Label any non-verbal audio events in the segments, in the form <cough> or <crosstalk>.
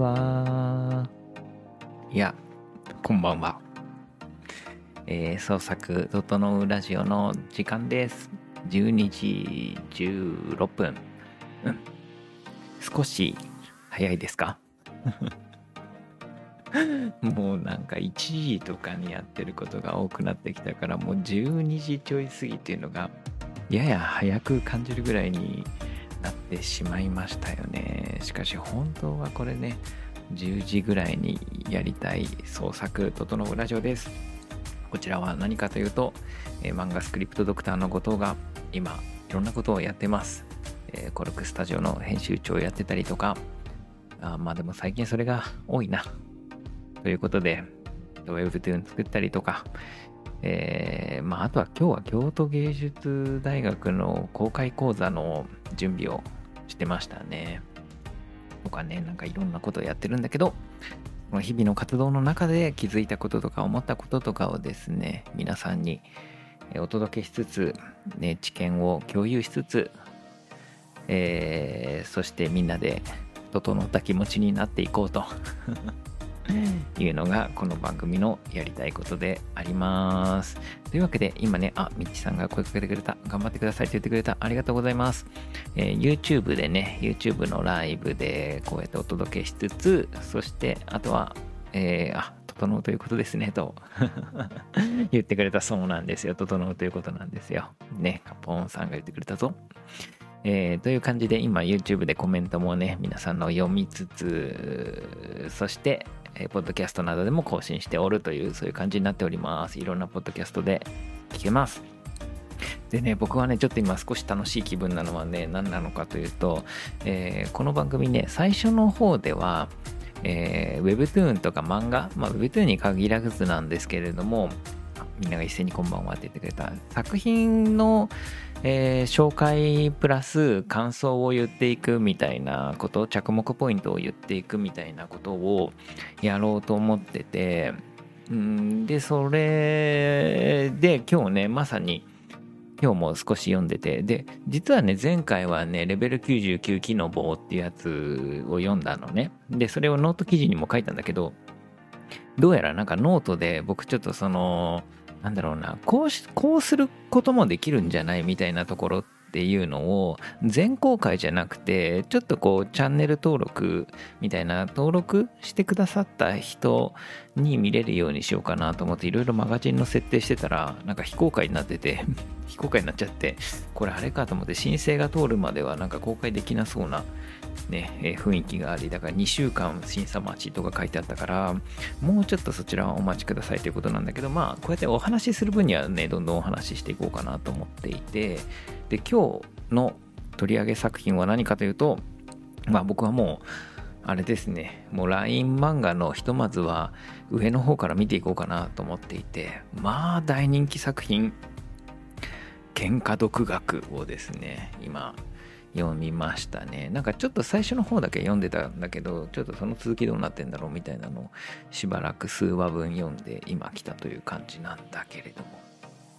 は。いや、こんばんは。えー、創作整うラジオの時間です。12時16分。うん。少し早いですか？<laughs> もうなんか1時とかにやってることが多くなってきたからもう12時ちょい過ぎっていうのがやや早く感じるぐらいになってしまいましたよね。しかし本当はこれね10時ぐらいにやりたい創作整うラジオです。こちらは何かというと、えー漫画スクリプトドクターの後藤が今いろんなことをやってます、えーコルクスタジオの編集長をやってたりとかあまあでも最近それが多いな。ということで Webtoon 作ったりとかえーまあ、あとは今日は京都芸術大学の公開講座の準備をしてましたね。とかね、なんかいろんなことをやってるんだけど、この日々の活動の中で気づいたこととか思ったこととかをですね、皆さんにお届けしつつ、ね、知見を共有しつつ、えーそしてみんなで整った気持ちになっていこうというのがこの番組のやりたいことであります。というわけで今ね、あ、みっちさんが声かけてくれた。頑張ってくださいって言ってくれた。ありがとうございます。えー YouTube でね、YouTube のライブでこうやってお届けしつつ、そしてあとは、えーあ、整うということですね、と <laughs> 言ってくれたそうなんですよ。整うということなんですよ。ね、カポーンさんが言ってくれたぞ。えーという感じで今 YouTube でコメントもね皆さんの読みつつそして、えーポッドキャストなどでも更新しておるというそういう感じになっております。いろんなポッドキャストで聞けます。でね僕はねちょっと今少し楽しい気分なのはね何なのかというと、えーこの番組ね最初の方ではえー、Webtoon とか漫画、まあ、Webtoon に限らずなんですけれどもみんなが一斉にこんばんはって言ってくれた作品のえー紹介プラス感想を言っていくみたいなこと着目ポイントを言っていくみたいなことをやろうと思っててんでそれで今日ねまさに今日も少し読んでてで実はね前回はねレベル99木の棒っていうやつを読んだのね。でそれをノート記事にも書いたんだけどどうやらなんかノートで僕ちょっとそのなんだろうなこうしこうすることもできるんじゃないみたいなところっていうのを全公開じゃなくてちょっとこうチャンネル登録みたいな登録してくださった人に見れるようにしようかなと思っていろいろマガジンの設定してたらなんか非公開になってて <laughs> 非公開になっちゃってこれあれかと思って申請が通るまではなんか公開できなそうなね、えー雰囲気がありだから2週間審査待ちとか書いてあったからもうちょっとそちらはお待ちくださいということなんだけどまあこうやってお話しする分にはねどんどんお話ししていこうかなと思っていてで今日の取り上げ作品は何かというとまあ僕はもうあれですねもう LINE 漫画のひとまずは上の方から見ていこうかなと思っていてまあ大人気作品喧嘩独学をですね今読みましたね。なんかちょっと最初の方だけ読んでたんだけどちょっとその続きどうなってんだろうみたいなのをしばらく数話分読んで今来たという感じなんだけれども。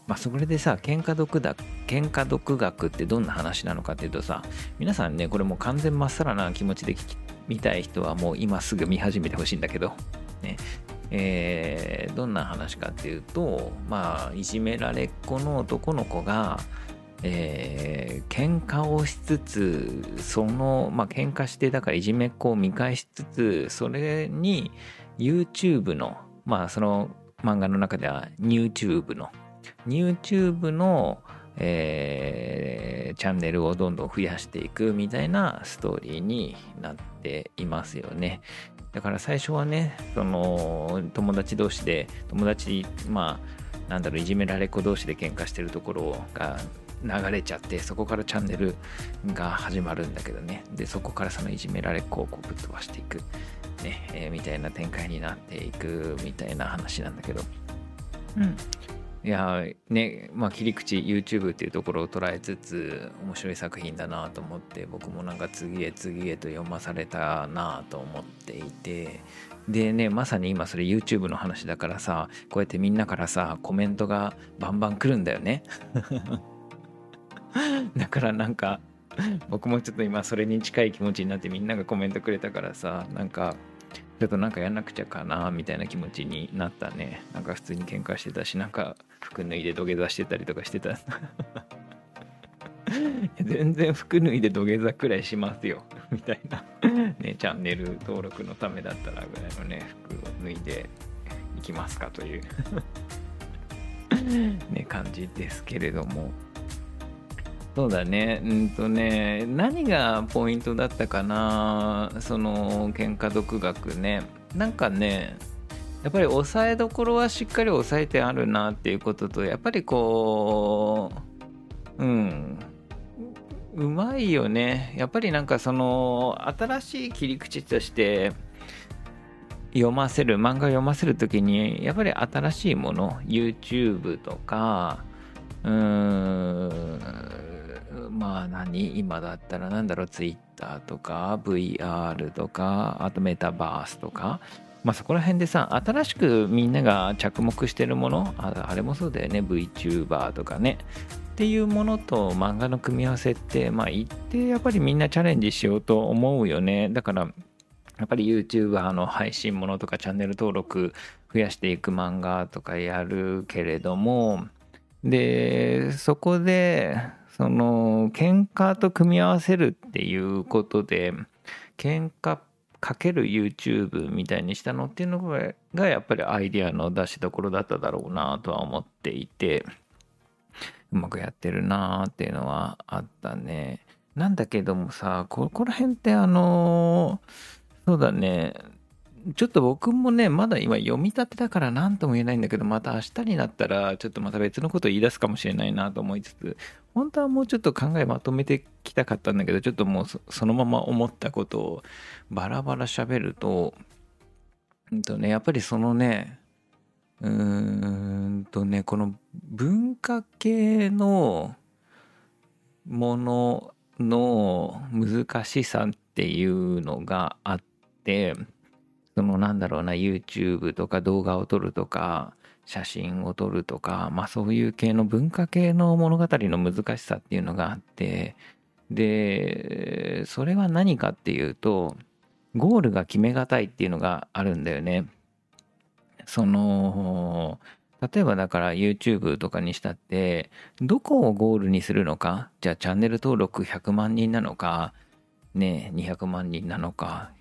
まあそれでさ喧嘩独学喧嘩独学ってどんな話なのかっていうとさ皆さんねこれもう完全まっさらな気持ちで聞き見たい人はもう今すぐ見始めてほしいんだけどね。えーどんな話かっていうとまあいじめられっ子の男の子がえー喧嘩をしつつそのまあ喧嘩してだからいじめっ子を見返しつつそれに YouTube のまあその漫画の中では YouTube の YouTube の、えーチャンネルをどんどん増やしていくみたいなストーリーになっていますよね。だから最初はねその友達同士で友達まあなんだろういじめられっ子同士で喧嘩してるところが流れちゃってそこからチャンネルが始まるんだけどね。でそこからそのいじめられっ子をこうぶっ飛ばしていく、ねえーみたいな展開になっていくみたいな話なんだけど。うん。いやーねまあ切り口 YouTube っていうところを捉えつつ面白い作品だなと思って僕もなんか次へ次へと読まされたなと思っていて。でねまさに今それ YouTube の話だからさこうやってみんなからさコメントがバンバン来るんだよね <laughs> <laughs> だからなんか僕もちょっと今それに近い気持ちになってみんながコメントくれたからさなんかちょっとなんかやんなくちゃかなみたいな気持ちになったね。なんか普通に喧嘩してたしなんか服脱いで土下座してたりとかしてた。<laughs> 全然服脱いで土下座くらいしますよ。みたいな。ねチャンネル登録のためだったらぐらいのね服を脱いでいきますかという。ね感じですけれども。そうだね。うんとね何がポイントだったかな？その喧嘩独学ね。なんかねやっぱり抑えどころはしっかり抑えてあるなっていうこととやっぱりこううん。うまいよね。やっぱりなんかその新しい切り口として読ませる漫画読ませる時にやっぱり新しいもの YouTube とかうーん。まあ何今だったらなんだろう Twitter とか VR とかあとメタバースとか。まあそこら辺でさ新しくみんなが着目してるものああれもそうだよね VTuber とかね。っていうものと漫画の組み合わせってまあ一定やっぱりみんなチャレンジしようと思うよね。だからやっぱり YouTuber の配信ものとかチャンネル登録増やしていく漫画とかやるけれども。でそこでその喧嘩と組み合わせるっていうことで喧嘩かける YouTube みたいにしたのっていうのがやっぱりアイディアの出しどころだっただろうなとは思っていてうまくやってるなっていうのはあったね。なんだけどもさここら辺ってあのそうだねちょっと僕もね、まだ今読み立てだから何とも言えないんだけど、また明日になったら、ちょっとまた別のことを言い出すかもしれないなと思いつつ、本当はもうちょっと考えまとめてきたかったんだけど、ちょっともうそのまま思ったことをバラバラ喋ると、うんとね、やっぱりそのね、うーんとね、この文化系のものの難しさっていうのがあって、そのなんだろうな YouTube とか動画を撮るとか写真を撮るとかまあそういう系の文化系の物語の難しさっていうのがあってでそれは何かっていうとゴールが決めがたいっていうのがあるんだよね。その例えばだから YouTube とかにしたってどこをゴールにするのかじゃあチャンネル登録100万人なのかね200万人なのか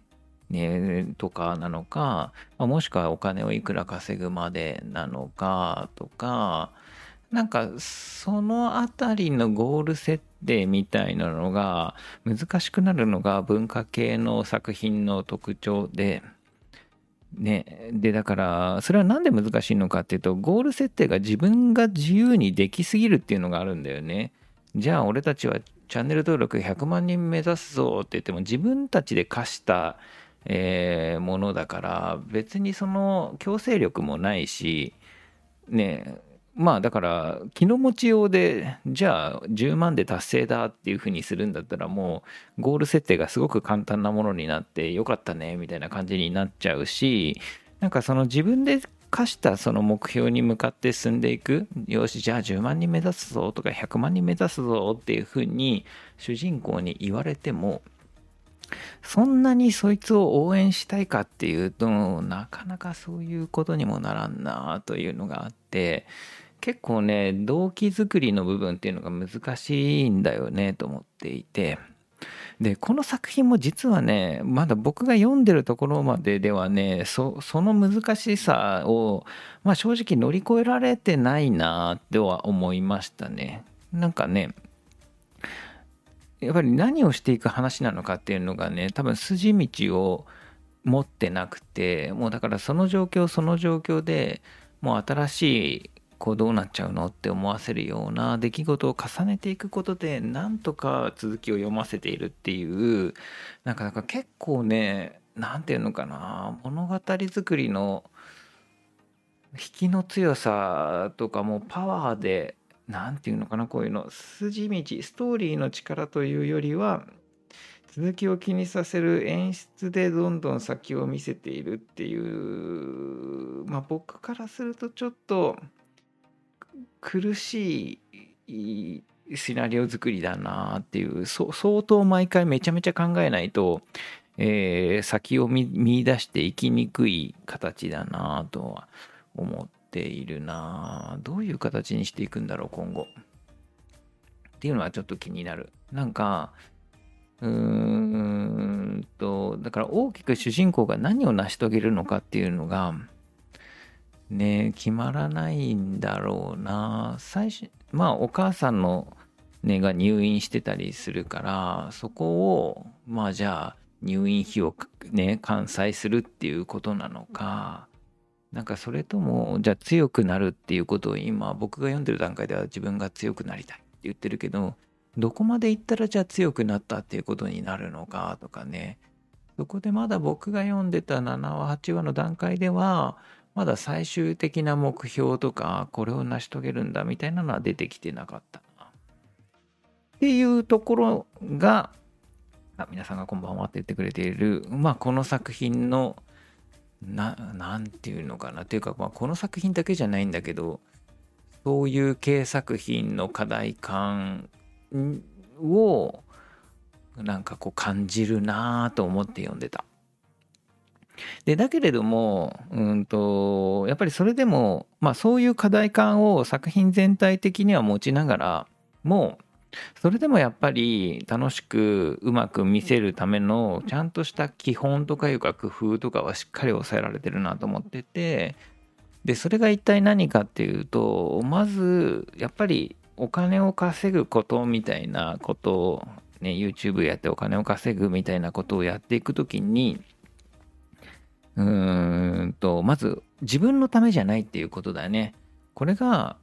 ね、とかなのか、まあ、もしくはお金をいくら稼ぐまでなのかとかなんかそのあたりのゴール設定みたいなのが難しくなるのが文化系の作品の特徴で。ね、でだからそれは何で難しいのかっていうとゴール設定が自分が自由にできすぎるっていうのがあるんだよね。じゃあ俺たちはチャンネル登録100万人目指すぞって言っても自分たちで課したえー、ものだから別にその強制力もないしねまあだから気の持ちようでじゃあ10万で達成だっていうふうにするんだったらもうゴール設定がすごく簡単なものになってよかったねみたいな感じになっちゃうしなんかその自分で課したその目標に向かって進んでいく。よしじゃあ10万人目指すぞとか100万人目指すぞっていうふうに主人公に言われてもそんなにそいつを応援したいかっていうとなかなかそういうことにもならんなというのがあって結構ね動機づくりの部分っていうのが難しいんだよねと思っていてでこの作品も実はねまだ僕が読んでるところまでではねその難しさを、まあ、正直乗り越えられてないなとは思いましたね。なんかねやっぱり何をしていく話なのかっていうのがね多分筋道を持ってなくてもうだからその状況その状況でもう新しいこうどうなっちゃうのって思わせるような出来事を重ねていくことでなんとか続きを読ませているっていうなかなか結構ね何て言うのかな物語作りの引きの強さとかもパワーで何て言うのかなこういうの。筋道ストーリーの力というよりは続きを気にさせる演出でどんどん先を見せているっていうまあ僕からするとちょっと苦しいシナリオ作りだなっていう相当毎回めちゃめちゃ考えないとえー、先を見出していきにくい形だなとは思っているな。どういう形にしていくんだろう今後。っていうのはちょっと気になる。なんかうーんとだから大きく主人公が何を成し遂げるのかっていうのがね決まらないんだろうな。最初まあお母さんのねが入院してたりするからそこをまあじゃあ入院費をね完済するっていうことなのかなんかそれともじゃあ強くなるっていうことを今僕が読んでる段階では自分が強くなりたいって言ってるけどどこまで行ったらじゃあ強くなったっていうことになるのかとかね。そこでまだ僕が読んでた7話8話の段階ではまだ最終的な目標とかこれを成し遂げるんだみたいなのは出てきてなかったっていうところがあ皆さんがこんばんはって言ってくれているまあこの作品のななんていうのかなっていうか、まあ、この作品だけじゃないんだけどそういう系作品の課題感をなんかこう感じるなと思って読んでた。でだけれどもうんとやっぱりそれでもまあそういう課題感を作品全体的には持ちながらもうそれでもやっぱり楽しくうまく見せるためのちゃんとした基本とかいうか工夫とかはしっかり抑えられてるなと思っててでそれが一体何かっていうとまずやっぱりお金を稼ぐことみたいなことをね YouTube やってお金を稼ぐみたいなことをやっていくときにうーんとまず自分のためじゃないっていうことだよね。これが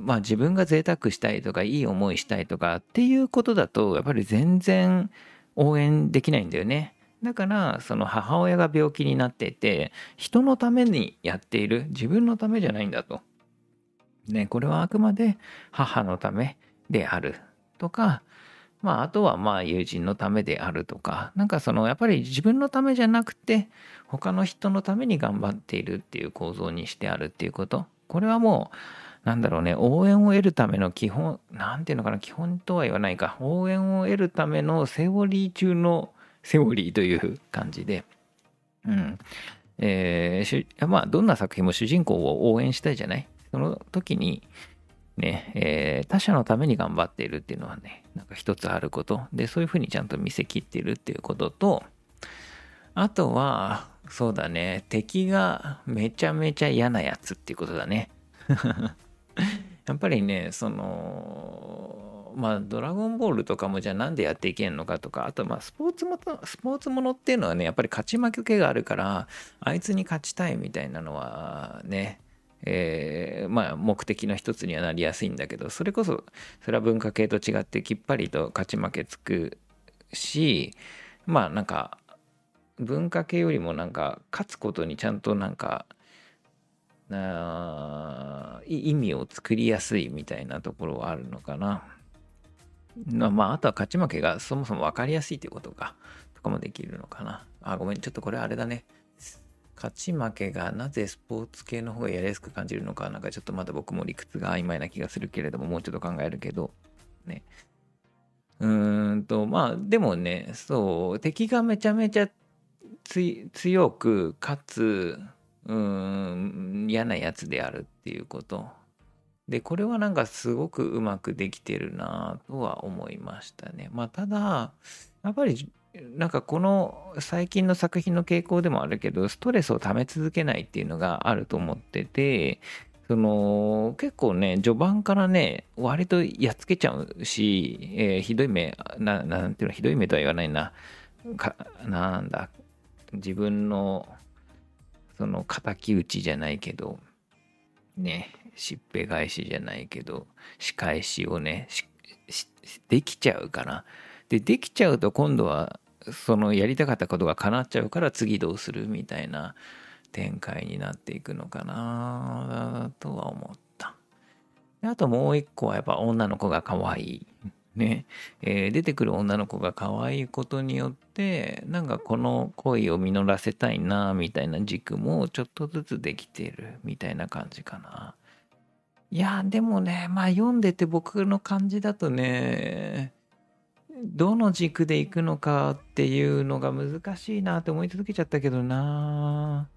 まあ自分が贅沢したいとかいい思いしたいとかっていうことだとやっぱり全然応援できないんだよね。だからその母親が病気になっていて人のためにやっている自分のためじゃないんだと。ね、これはあくまで母のためである。とか、まあ、あとはまあ友人のためであるとか、なんかそのやっぱり自分のためじゃなくて、他の人のために頑張っているっていう構造にしてあるっていうこと。これはもう、なんだろうね、応援を得るための基本、なんていうのかな、基本とは言わないか、応援を得るためのセオリー中のセオリーという感じで、うん。えー、まあ、どんな作品も主人公を応援したいじゃない？その時に、ね、えー、他者のために頑張っているっていうのはね、なんか一つあること。で、そういうふうにちゃんと見せきっているっていうことと、あとは、そうだね、敵がめちゃめちゃ嫌なやつっていうことだね。やっぱりね、その、まあ、ドラゴンボールとかもじゃあなんでやっていけんのかとか、あとまあ、スポーツもスポーツものっていうのはね、やっぱり勝ち負けがあるから、あいつに勝ちたいみたいなのはね、えー、まあ目的の一つにはなりやすいんだけどそれこそそれは文化系と違ってきっぱりと勝ち負けつくしまあなんか文化系よりもなんか勝つことにちゃんとなんかあ意味を作りやすいみたいなところはあるのかな。まあ、あとは勝ち負けがそもそも分かりやすいということか、とかもできるのかな。あ、ごめん、ちょっとこれあれだね。勝ち負けがなぜスポーツ系の方がやりやすく感じるのか、なんかちょっとまだ僕も理屈が曖昧な気がするけれども、もうちょっと考えるけど、ね。うーんと、まあ、でもね、そう、敵がめちゃめちゃ強く、かつ、うん、嫌なやつであるっていうこと。で、これはなんかすごくうまくできてるなとは思いましたね。まあ、ただ、やっぱりなんかこの最近の作品の傾向でもあるけど、ストレスを溜め続けないっていうのがあると思ってて、その結構ね、序盤からね、割とやっつけちゃうし、えー、ひどい目な、なんていうの、ひどい目とは言わないな、かなんだ、自分のその敵討ちじゃないけど、ね、しっぺ返しじゃないけど、仕返しをね、できちゃうかな。で、できちゃうと今度はそのやりたかったことが叶っちゃうから次どうするみたいな展開になっていくのかなとは思った。あともう一個はやっぱ女の子が可愛い。ね、えー、出てくる女の子が可愛いことによってなんかこの恋を実らせたいなみたいな軸もちょっとずつできてるみたいな感じかな。いやでもねまあ読んでて僕の感じだとねどの軸で行くのかっていうのが難しいなって思い続けちゃったけどな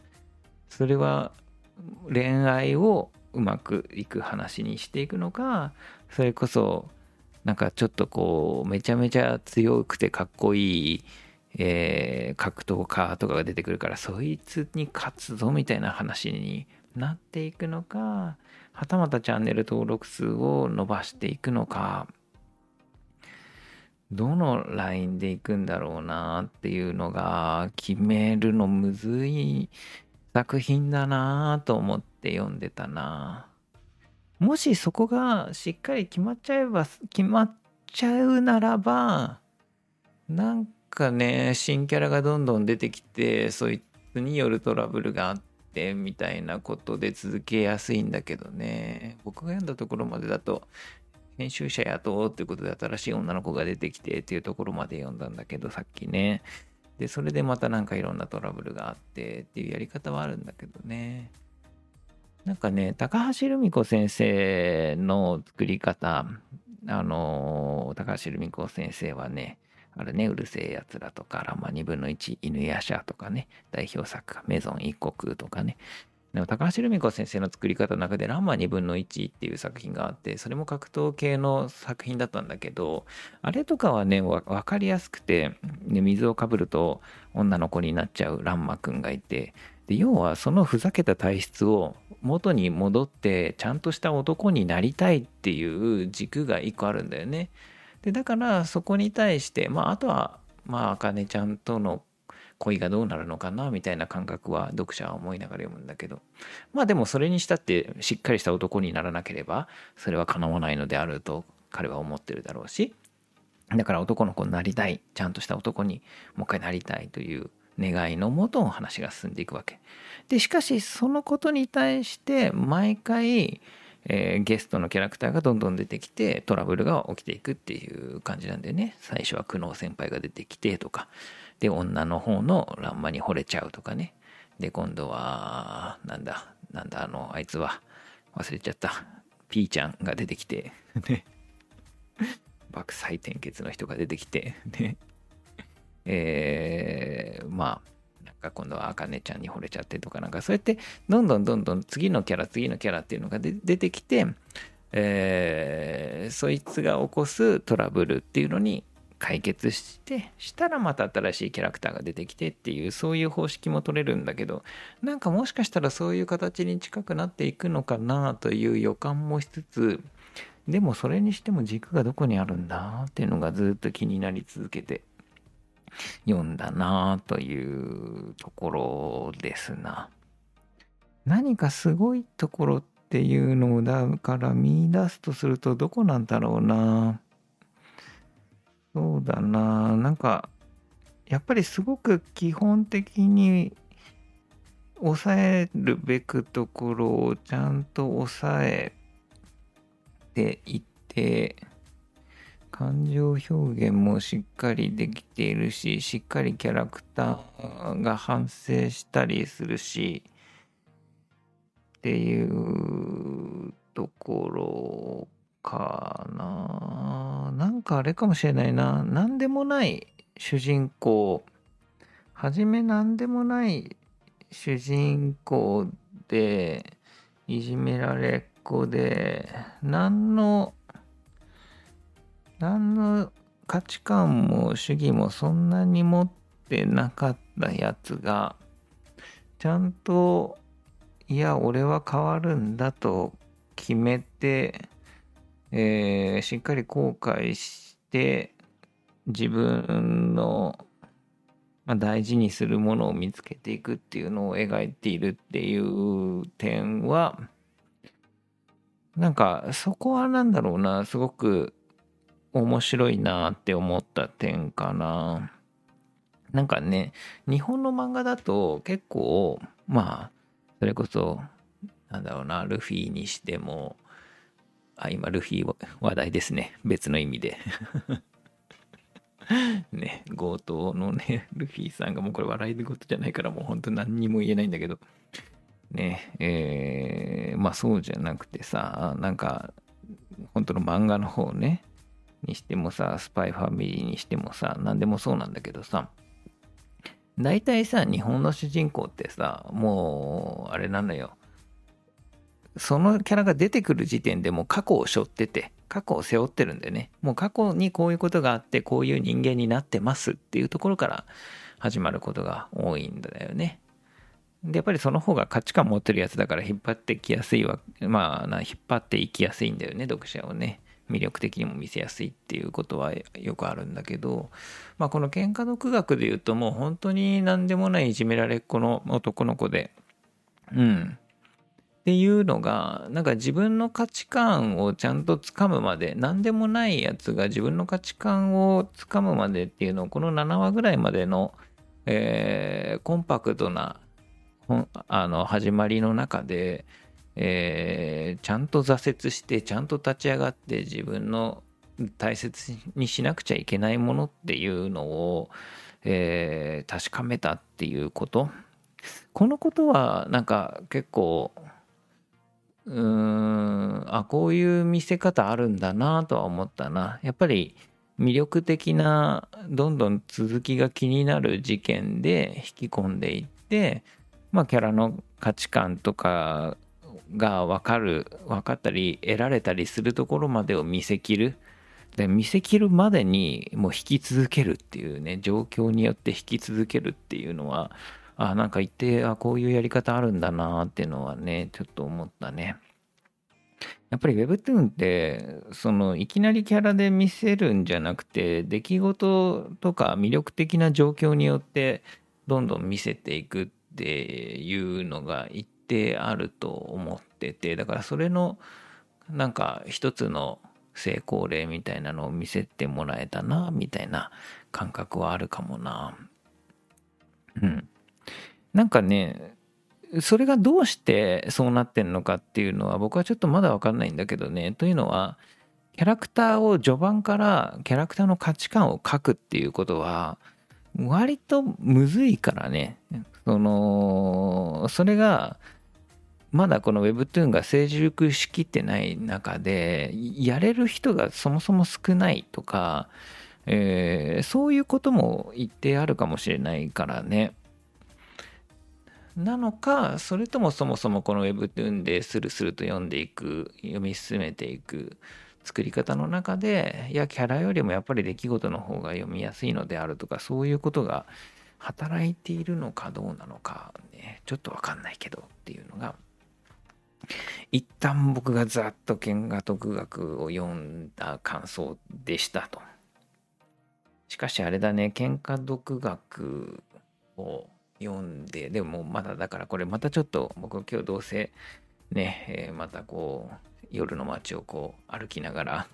それは恋愛をうまくいく話にしていくのかそれこそなんかちょっとこうめちゃめちゃ強くてかっこいい、えー、格闘家とかが出てくるからそいつに勝つぞみたいな話になっていくのかはたまたチャンネル登録数を伸ばしていくのかどのラインで行くんだろうなっていうのが決めるのむずい作品だなと思って読んでたな。もしそこがしっかり決まっちゃえば決まっちゃうならばなんかね新キャラがどんどん出てきてそいつによるトラブルがあってみたいなことで続けやすいんだけどね。僕が読んだところまでだと編集者雇おうっていうことで新しい女の子が出てきてっていうところまで読んだんだけどさっきね。でそれでまたなんかいろんなトラブルがあってっていうやり方はあるんだけどね。なんかね高橋留美子先生の作り方あの高橋留美子先生はねあれね、うるせえやつらとか、ラマ2分の1、犬やしゃとかね、代表作、メゾン一国とかね、でも高橋留美子先生の作り方の中で「ランマ2分の1」っていう作品があってそれも格闘系の作品だったんだけどあれとかはね分かりやすくて、ね、水をかぶると女の子になっちゃうランマくんがいてで要はそのふざけた体質を元に戻ってちゃんとした男になりたいっていう軸が一個あるんだよね。でだからそこに対してまああとはまああかねちゃんとの恋がどうなるのかなみたいな感覚は読者は思いながら読むんだけどまあでもそれにしたってしっかりした男にならなければそれは叶わないのであると彼は思ってるだろうしだから男の子になりたいちゃんとした男にもう一回なりたいという願いのもと話が進んでいくわけ。でしかしそのことに対して毎回えー、ゲストのキャラクターがどんどん出てきてトラブルが起きていくっていう感じなんでね。最初は久能先輩が出てきてとか。で女の方のランマに惚れちゃうとかね。で今度はなんだなんだあのあいつは忘れちゃった。ピーちゃんが出てきて。<laughs> ね。爆祭転結の人が出てきて。ね。えー、まあなんか今度はあかねちゃんに惚れちゃってとかなんかそうやってどんどんどんどん次のキャラ次のキャラっていうのが出てきて、えー、そいつが起こすトラブルっていうのに解決してしたらまた新しいキャラクターが出てきてっていうそういう方式も取れるんだけどなんかもしかしたらそういう形に近くなっていくのかなという予感もしつつでもそれにしても軸がどこにあるんだっていうのがずっと気になり続けて。読んだなというところですな。何かすごいところっていうのをだから見出すとするとどこなんだろうな。そうだななんかやっぱりすごく基本的に抑えるべくところをちゃんと抑えていって感情表現もしっかりできているししっかりキャラクターが反省したりするしっていうところかな。なんかあれかもしれないな。何でもない主人公。はじめ何でもない主人公でいじめられっ子で何の何の価値観も主義もそんなに持ってなかったやつがちゃんといや俺は変わるんだと決めてえー、しっかり後悔して自分の、まあ、大事にするものを見つけていくっていうのを描いているっていう点はなんかそこは何だろうなすごく面白いなって思った点かな。なんかね日本の漫画だと結構まあそれこそなんだろうなルフィにしてもあ、今、ルフィ話題ですね。別の意味で。<laughs> ね、強盗のね、ルフィさんがもうこれ笑い事じゃないからもう本当何にも言えないんだけど、ね、えー、まあそうじゃなくてさ、なんか、本当の漫画の方ね、にしてもさ、スパイファミリーにしてもさ、何でもそうなんだけどさ、大体さ、日本の主人公ってさ、もう、あれなのよ。そのキャラが出てくる時点でもう過去を背負ってて、過去を背負ってるんでね、もう過去にこういうことがあって、こういう人間になってますっていうところから始まることが多いんだよね。で、やっぱりその方が価値観持ってるやつだから引っ張ってきやすいわ、まあ、引っ張っていきやすいんだよね、読者をね。魅力的にも見せやすいっていうことはよくあるんだけど、まあ、この喧嘩独学で言うともう本当に何でもないいじめられっ子の男の子で、うん。っていうのが、なんか自分の価値観をちゃんとつかむまで、何でもないやつが自分の価値観をつかむまでっていうのを、この7話ぐらいまでの、えー、コンパクトなあの始まりの中で、えー、ちゃんと挫折してちゃんと立ち上がって自分の大切にしなくちゃいけないものっていうのを、えー、確かめたっていうこと。このことはなんか結構うーんあこういう見せ方あるんだなとは思ったな。やっぱり魅力的などんどん続きが気になる事件で引き込んでいってまあ、キャラの価値観とかが分かる分かったり得られたりするところまでを見せきる。で見せきるまでにもう引き続けるっていうね状況によって引き続けるっていうのはあなんか言ってあこういうやり方あるんだなっていうのはねちょっと思ったね。やっぱり Webtoon ってそのいきなりキャラで見せるんじゃなくて出来事とか魅力的な状況によってどんどん見せていくっていうのが一定あると思っててだからそれのなんか一つの成功例みたいなのを見せてもらえたなみたいな感覚はあるかもな。うん。なんかねそれがどうしてそうなってんのかっていうのは僕はちょっとまだ分かんないんだけどね。というのはキャラクターを序盤からキャラクターの価値観を書くっていうことは割とむずいからね。その、それが、まだこの Webtoon が成熟しきってない中で、やれる人がそもそも少ないとか、えー、そういうことも言ってあるかもしれないからね。なのか、それともそもそもこの Webtoon でスルスルと読んでいく、読み進めていく。作り方の中でいやキャラよりもやっぱり出来事の方が読みやすいのであるとかそういうことが働いているのかどうなのかねちょっとわかんないけどっていうのが一旦僕がざっと喧嘩独学を読んだ感想でしたと。しかしあれだね喧嘩独学を読んででもまだだからこれまたちょっと僕今日どうせね、えー、またこう夜の街をこう歩きながら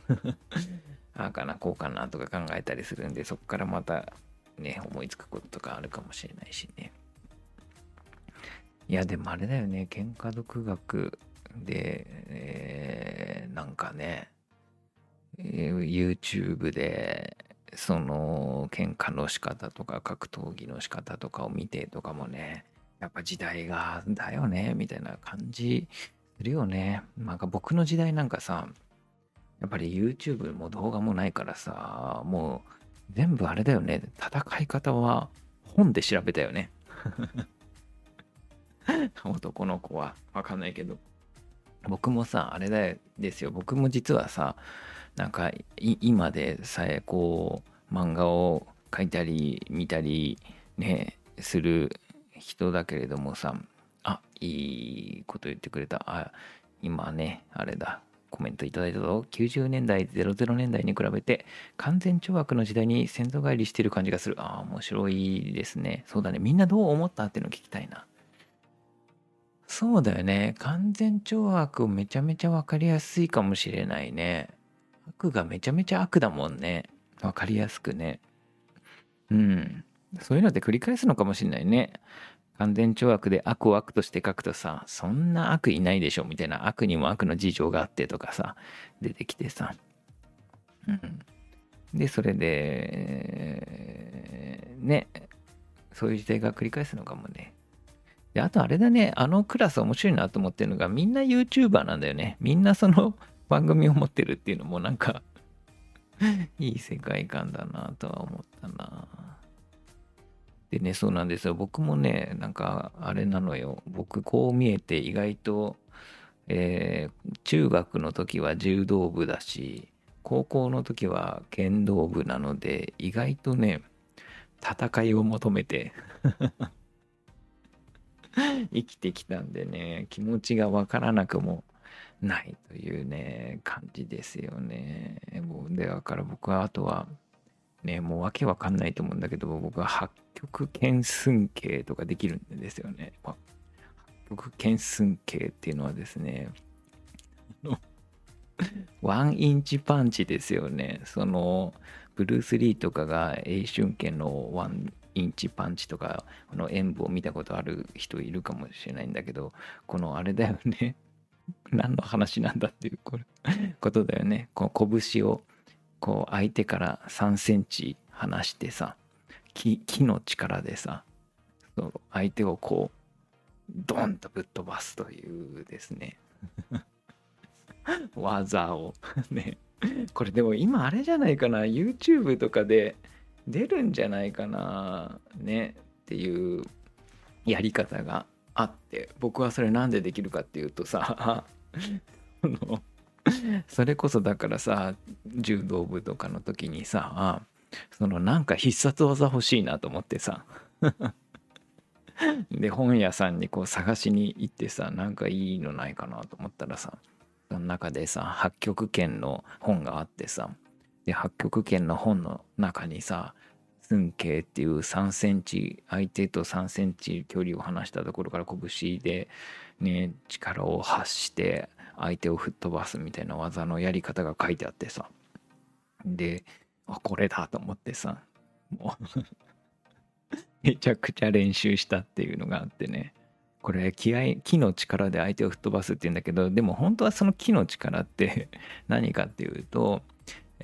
ああかなこうかなとか考えたりするんでそこからまたね思いつくこととかあるかもしれないしねいやでもあれだよね喧嘩独学で、えー、なんかね、えー、YouTube でその喧嘩の仕方とか格闘技の仕方とかを見てとかもねやっぱ時代がだよねみたいな感じするよね。なんか僕の時代なんかさ、やっぱり YouTube も動画もないからさ、もう全部あれだよね。戦い方は本で調べたよね。<laughs> 男の子はわかんないけど。僕もさ、あれだよですよ。僕も実はさ、なんか今でさえこう漫画を描いたり見たりねする人だけれどもさあ、いいこと言ってくれた。あ、今ね、あれだ。コメントいただいたぞ。90年代、00年代に比べて完全懲悪の時代に先祖返りしてる感じがする。ああ、面白いですね。そうだね。みんなどう思った？っていうのを聞きたいな。そうだよね。完全懲悪めちゃめちゃ分かりやすいかもしれないね。悪がめちゃめちゃ悪だもんね。分かりやすくね。うん。そういうのって繰り返すのかもしれないね。完全懲悪で悪を悪として書くとさ、そんな悪いないでしょみたいな悪にも悪の事情があってとかさ、出てきてさ。うん。で、それで、ね、そういう時代が繰り返すのかもね。で、あとあれだね、あのクラス面白いなと思ってるのが、みんな YouTuber なんだよね。みんなその <laughs> 番組を持ってるっていうのもなんか <laughs> いい世界観だなとは思ったな。でね、そうなんですよ。僕もね、なんかあれなのよ。僕こう見えて意外と、えー、中学の時は柔道部だし、高校の時は剣道部なので、意外とね、戦いを求めて <laughs> 生きてきたんでね、気持ちがわからなくもないというね、感じですよね。もう、だから僕はあとは、ね、もうわけわかんないと思うんだけど、僕は八極剣寸形とかできるんですよね。八極剣寸形っていうのはですね、<laughs> ワンインチパンチですよね。その、ブルース・リーとかが英春剣のワンインチパンチとか、この演舞を見たことある人いるかもしれないんだけど、このあれだよね。<laughs> 何の話なんだっていうこれことだよね。この拳をこう相手から3センチ離してさ木木の力でさそう相手をこうドンとぶっ飛ばすというですね <laughs> 技を <laughs> ねこれでも今あれじゃないかな YouTube とかで出るんじゃないかなねっていうやり方があって僕はそれなんでできるかっていうとさ <laughs> それこそだからさ柔道部とかの時にさそのなんか必殺技欲しいなと思ってさ <laughs> で本屋さんにこう探しに行ってさなんかいいのないかなと思ったらさその中でさ八極拳の本があってさで八極拳の本の中にさ寸慶っていう3センチ相手と3センチ距離を離したところから拳でね力を発して相手を吹っ飛ばすみたいな技のやり方が書いてあってさ。であこれだと思ってさもう <laughs> めちゃくちゃ練習したっていうのがあってね。これ気合木の力で相手を吹っ飛ばすっていうんだけどでも本当はその木の力って <laughs> 何かっていうと、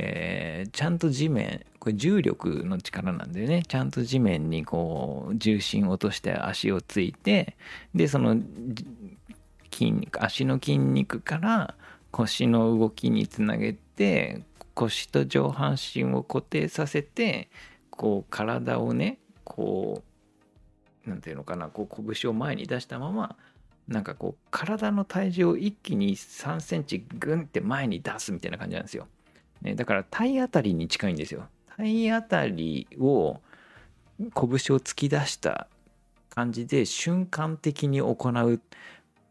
えー、ちゃんと地面これ重力の力なんだよねちゃんと地面にこう重心を落として足をついてでその筋肉足の筋肉から腰の動きにつなげて腰と上半身を固定させてこう体をねこう何て言うのかなこう拳を前に出したままなんかこう体の体重を一気に3センチグンって前に出すみたいな感じなんですよ。ね、だから体当たりに近いんですよ。体当たりを拳を突き出した感じで瞬間的に行う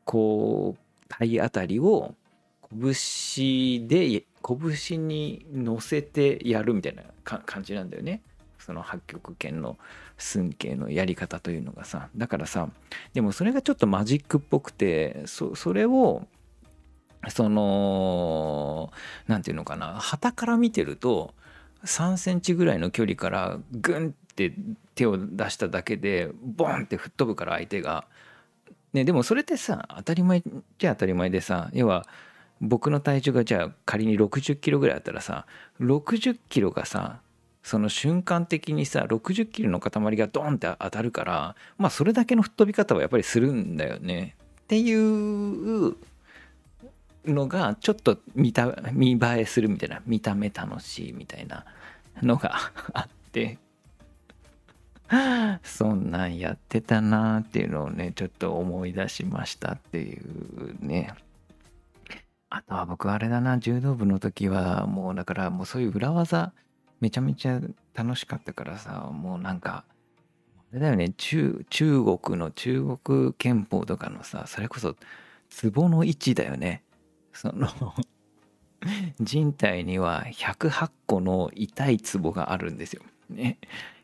こう体当たりを拳で拳に乗せてやるみたいな感じなんだよねその八極拳の寸慶のやり方というのがさだからさでもそれがちょっとマジックっぽくてそそれをその何て言うのかな旗から見てると3センチぐらいの距離からグンって手を出しただけでボンって吹っ飛ぶから相手が。ね、でもそれってさ当たり前じゃ当たり前でさ要は僕の体重がじゃあ仮に60キロぐらいあったらさ60キロがさその瞬間的にさ60キロの塊がドンって当たるからまあそれだけの吹っ飛び方はやっぱりするんだよね。っていうのがちょっと見た見栄えするみたいな見た目楽しいみたいなのがあってそんなんやってたなっていうのをね、ちょっと思い出しましたっていうね。あとは僕あれだな、柔道部の時はもうだからもうそういう裏技めちゃめちゃ楽しかったからさ、もうなんか、あれだよね、中、中国の中国憲法とかのさ、それこそ壺の位置だよね。その人体には108個の痛いツボがあるんですよ。ね。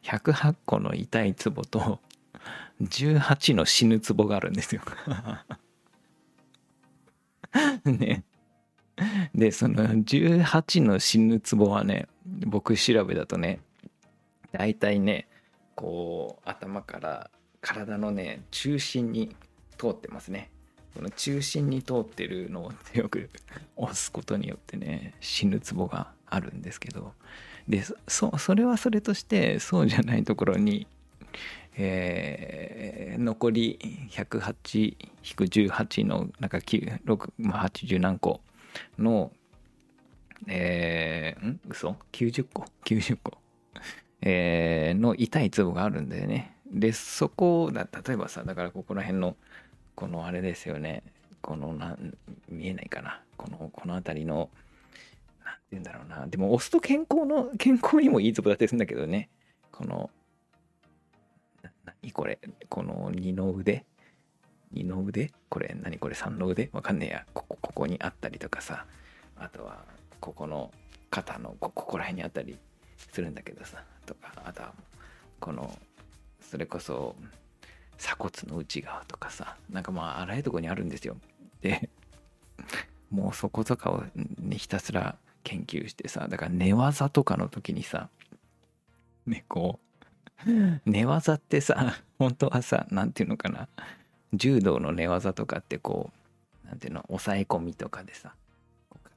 108個の痛いツボと18の死ぬツボがあるんですよ <laughs> ね。で、その18の死ぬツボはね、僕調べだとね、大体ね、こう頭から体のね、中心に通ってますね。この中心に通ってるのを強く <laughs> 押すことによってね、死ぬツボがあるんですけど、でそそれはそれとしてそうじゃないところに、えー、残り108-18のなんか9 6、まあ、80何個のえー、ん？嘘 ?90 個 ?90 個？えー、の痛いツボがあるんだよね。で、そこだ、例えばさ、だからここら辺の、このあれですよね。このな、見えないかな。この、この辺りの、なんて言うんだろうな。でも押すと健康の、健康にもいいツボだったりするんだけどね。この、何これこの二の腕二の腕？これ何これ？三の腕？わかんねえや。ここ、ここにあったりとかさ。あとは、ここの肩のここら辺にあったりするんだけどさ。とか、あとは、この、それこそ、鎖骨の内側とかさ。なんかまあ、あらゆるとこにあるんですよ。で、<laughs> もうそことかを、ね、ひたすら研究してさ。だから寝技とかの時にさ、ね、こう、<laughs> 寝技ってさ、本当はさ、なんていうのかな。柔道の寝技とかってこう、なんていうの、抑え込みとかでさ、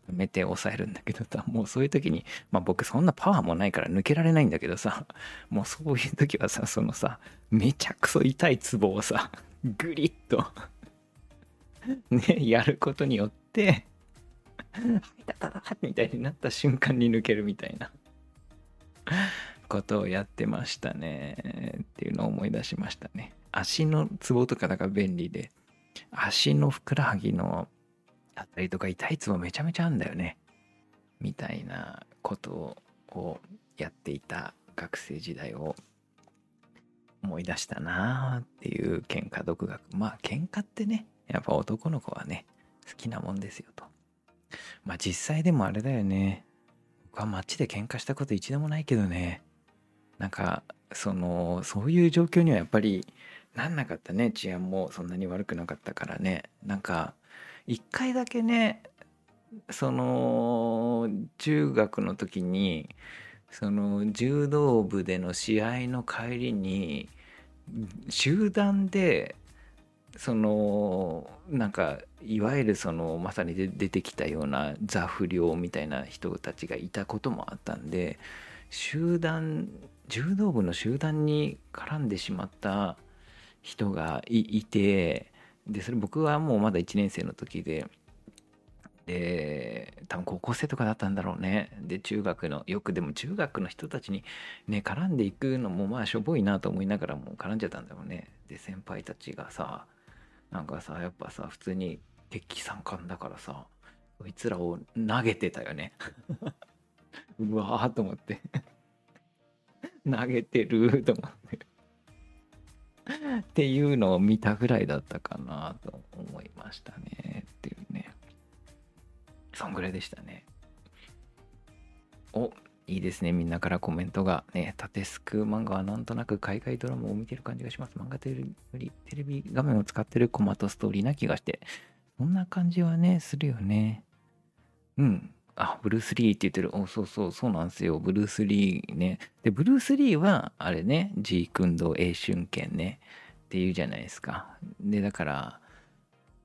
こう固めて抑えるんだけどさ、<laughs> もうそういう時に、まあ僕そんなパワーもないから抜けられないんだけどさ、<laughs> もうそういう時はさ、そのさ、めちゃくそ痛いツボをさ、<laughs> グリッとね、やることによって、はいたたたみたいになった瞬間に抜けるみたいな。ことをやってましたね。っていうのを思い出しましたね。足のツボとかだから便利で、足のふくらはぎのあったりとか痛いツボめちゃめちゃあんだよね。みたいなことをやっていた学生時代を思い出したなーっていう喧嘩独学。まあ喧嘩ってね、やっぱ男の子はね、好きなもんですよと。まあ実際でもあれだよね。僕は街で喧嘩したこと一度もないけどね。なんか、その、そういう状況にはやっぱりなんなかったね。治安もそんなに悪くなかったからね。なんか、一回だけね、その、中学の時に、その柔道部での試合の帰りに集団でそのなんかいわゆるそのまさに出てきたようなザ不良みたいな人たちがいたこともあったんで集団柔道部の集団に絡んでしまった人がいてでそれ僕はもうまだ1年生の時でで多分高校生とかだったんだろうね。で中学のよくでも中学の人たちにね絡んでいくのもまあしょぼいなと思いながらも絡んじゃったんだろうね。で先輩たちがさなんかさやっぱさ普通に敵参観だからさそいつらを投げてたよね。<laughs> うわーと思って。<laughs> 投げてると思って。っていうのを見たぐらいだったかなと思いましたねっていうね。そんぐらいでしたね。おいいですね。みんなからコメントがね縦スク漫画はなんとなく海外ドラマを見てる感じがします。漫画というよりテレビ画面を使ってるコマとストーリーな気がして。そんな感じはねするよね。うん。あ、ブルース・リーって言ってる。お、そうそう、そうなんですよ。ブルース・リーね。で、ブルース・リーは、あれね、ジークンドー、英春剣ね。っていうじゃないですか。で、だから、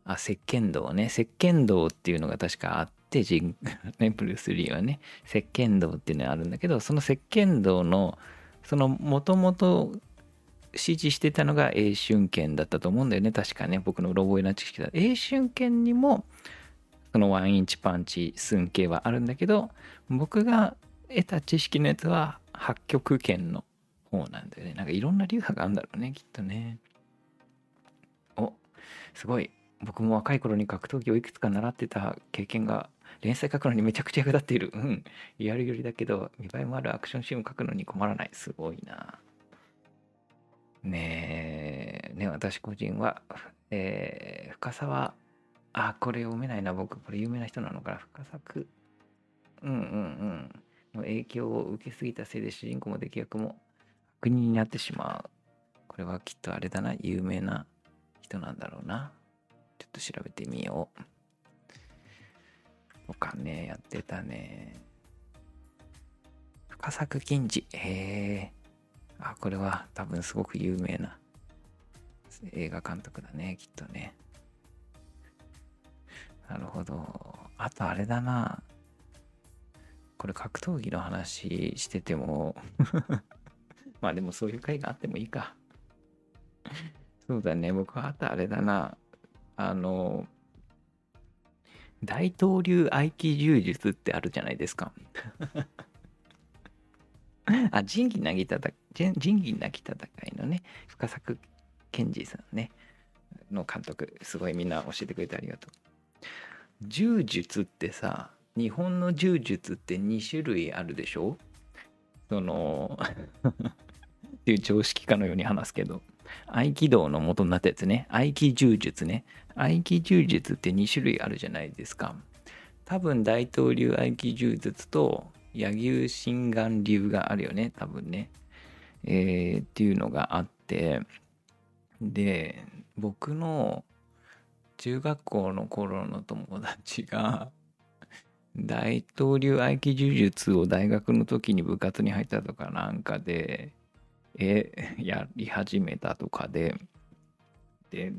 あ、石剣道ね。石剣道っていうのが確かあって、ジ、<laughs> ね、ブルース・リーはね。石剣道っていうのがあるんだけど、その石剣道の、その、もともと、指示してたのが英春剣だったと思うんだよね。確かね。僕のうろ覚えな知識だ。英春剣にも、そのワンインチパンチ寸形はあるんだけど僕が得た知識のやつは八極拳の方なんだよね。なんかいろんな流派があるんだろうねきっとね。おすごい。僕も若い頃に格闘技をいくつか習ってた経験が連載書くのにめちゃくちゃ役立っている。うん。やるよりだけど見栄えもあるアクションシーンを書くのに困らない。すごいな。ねえ。ね私個人はえー、深沢あ、これ読めないな、僕。これ有名な人なのかな。深作。うんうんうん。の影響を受けすぎたせいで主人公も敵役も悪人になってしまう。これはきっとあれだな。有名な人なんだろうな。ちょっと調べてみよう。とかね、やってたね。深作金次。へえ。あ、これは多分すごく有名な映画監督だね、きっとね。なるほど。あとあれだな。これ格闘技の話してても <laughs> まあでもそういう回があってもいいか。そうだね。僕はあとあれだな。あの、大東流合気柔術ってあるじゃないですか。<laughs> あ、仁義なき戦い、仁義なき戦いのね、深作健二さんね、の監督、すごいみんな教えてくれてありがとう。柔術ってさ、日本の柔術って2種類あるでしょ？その <laughs> っていう常識かのように話すけど、合気道の元になったやつね、合気柔術ね。合気柔術って2種類あるじゃないですか。多分大東流合気柔術と柳生心眼流があるよね、多分ね。えー、っていうのがあって、で、僕の中学校の頃の友達が、大東流合気柔術を大学の時に部活に入ったとかなんかで、え、やり始めたとかで、で、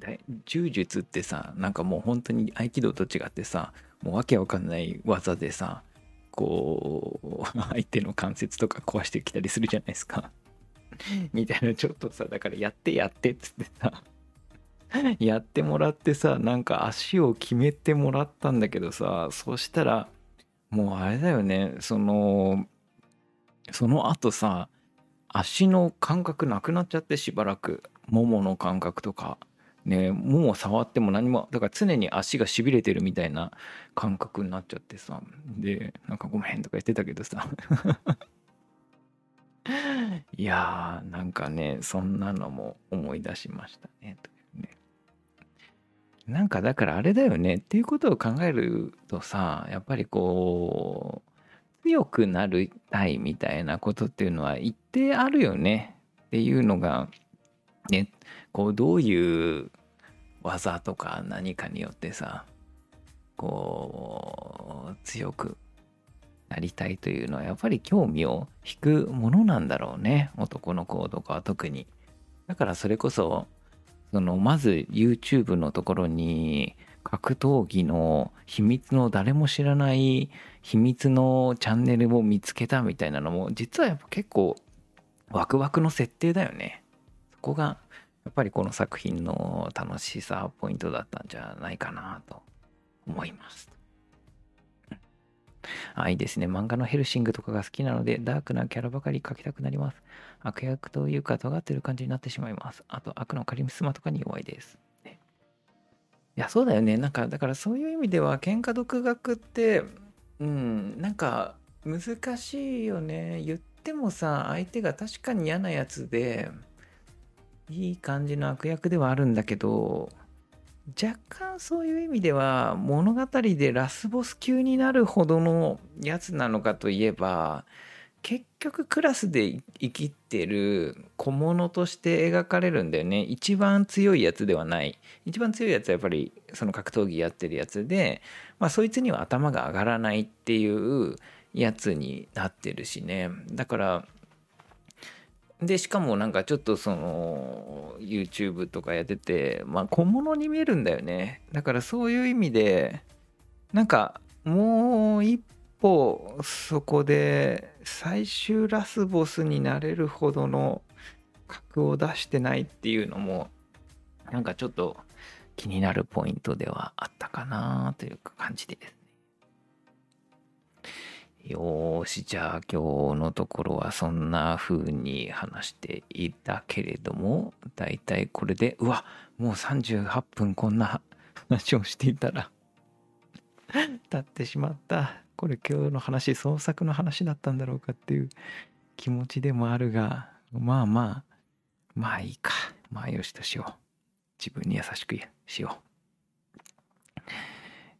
柔術ってさ、なんかもう本当に合気道と違ってさ、もうわけわかんない技でさ、こう、<laughs> 相手の関節とか壊してきたりするじゃないですか。みたいな、ちょっとさ、だからやってやってっつってさ、<laughs> やってもらってさ、なんか足を決めてもらったんだけどさ、そしたら、もうあれだよね、その、その後さ、足の感覚なくなっちゃってしばらく、ももの感覚とか。ね、もう触っても何も、だから常に足がしびれてるみたいな感覚になっちゃってさ、で、なんかごめんとか言ってたけどさ。<laughs> いやー、なんかね、そんなのも思い出しましたね。ねなんかだからあれだよねっていうことを考えるとさ、やっぱりこう、強くなりたいみたいなことっていうのは一定あるよねっていうのがね、こうどういう技とか何かによってさこう強くなりたいというのはやっぱり興味を引くものなんだろうね。男の子とかは特に。だからそれこそそのまず YouTube のところに格闘技の秘密の誰も知らない秘密のチャンネルを見つけたみたいなのも実はやっぱ結構ワクワクの設定だよねそこがやっぱりこの作品の楽しさポイントだったんじゃないかなと思います。あ、いいですね。漫画のヘルシングとかが好きなので、ダークなキャラばかり描きたくなります。悪役というか、尖ってる感じになってしまいます。あと、悪のカリスマとかに弱いです。ねいや、そうだよね。なんか、だからそういう意味では、喧嘩独学って、うん、なんか、難しいよね。言ってもさ、相手が確かに嫌なやつで、いい感じの悪役ではあるんだけど若干そういう意味では物語でラスボス級になるほどのやつなのかといえば局クラスで生きてる小物として描かれるんだよね。一番強いやつではない。一番強いやつはやっぱりその格闘技やってるやつでまあそいつには頭が上がらないっていうやつになってるしね。だからでしかもなんかちょっとその YouTube とかやっててまあ小物に見えるんだよね。だからそういう意味でなんかもう一歩そこで最終ラスボスになれるほどの格を出してないっていうのもなんかちょっと気になるポイントではあったかなという感じですよーし、じゃあ今日のところはそんな風に話していたけれども、だいたいこれで、うわ、もう38分こんな話をしていたら <laughs> 経ってしまった。これ今日の話、創作の話だったんだろうかっていう気持ちでもあるが、まあまあ、まあいいか。まあよしとしよう。自分に優しくしよう。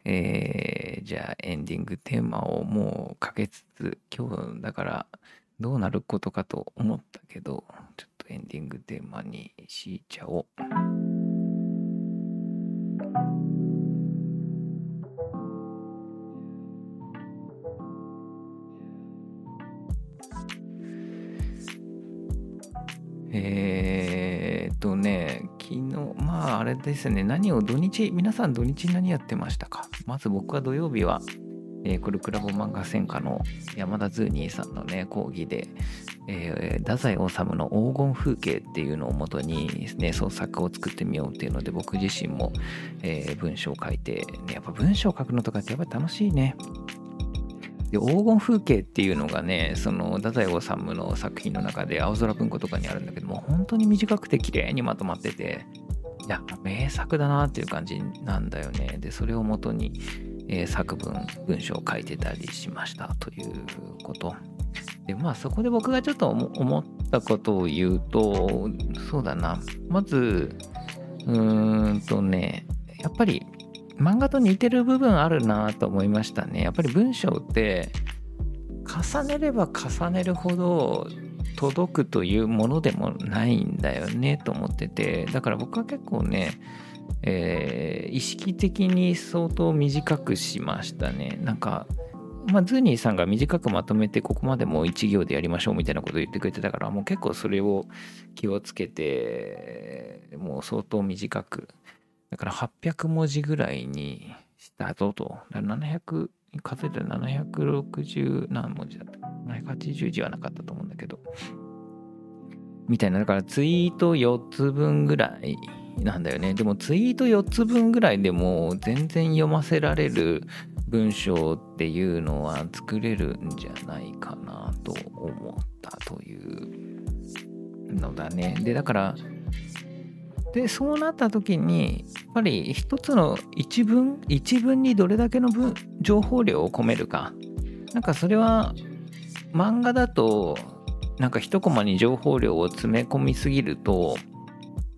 えー、じゃあエンディングテーマをもうかけつつ、今日だからどうなることかと思ったけど、ちょっとエンディングテーマにしちゃおう。れですね、何を土日、皆さん土日何やってましたか？まず僕は土曜日は、えー、これクラブ漫画専科の山田ズーニーさんのね講義で、えー、太宰治の黄金風景っていうのをもとに、ね、創作を作ってみようっていうので僕自身も、えー、文章を書いて、ね、やっぱ文章を書くのとかってやっぱり楽しいね。で黄金風景っていうのがねその太宰治の作品の中で青空文庫とかにあるんだけども本当に短くて綺麗にまとまっててや名作だなっていう感じなんだよね。でそれをもとに、えー、作文文章を書いてたりしましたということ。でまあそこで僕がちょっと思ったことを言うとそうだな。まずうーんとねやっぱり漫画と似てる部分あるなと思いましたね。やっぱり文章って重ねれば重ねるほど届くというものでもないんだよねと思っててだから僕は結構ねえー、意識的に相当短くしましたね。なんかまあ、ズーニーさんが短くまとめてここまでもう1行でやりましょうみたいなことを言ってくれてたからもう結構それを気をつけてもう相当短く。だから800文字ぐらいにしたぞと700数えたら760何文字だった。780字はなかったと思うんだけど。みたいなだからツイート4つ分ぐらいなんだよね。でもツイート4つ分ぐらいでも全然読ませられる文章っていうのは作れるんじゃないかなと思ったというのだね。でだからでそうなった時にやっぱり一つの一文一文にどれだけの分情報量を込めるか。なんかそれは漫画だとなんか一コマに情報量を詰め込みすぎると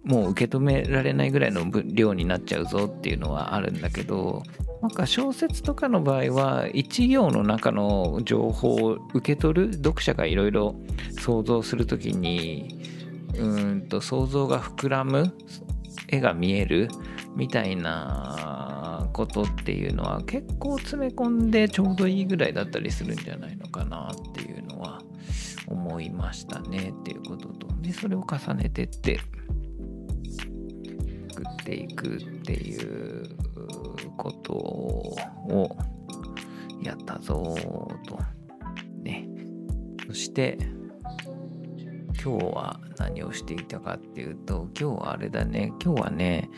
もう受け止められないぐらいの量になっちゃうぞっていうのはあるんだけどなんか小説とかの場合は一行の中の情報を受け取る読者がいろいろ想像する時にうんと想像が膨らむ絵が見えるみたいなことっていうのは結構詰め込んでちょうどいいぐらいだったりするんじゃないのかなっていうのは思いましたねっていうこととでそれを重ねてって作っていくっていうことをやったぞと。ね。そして、今日は何をしていたかっていうと、今日はあれだね、今日はね、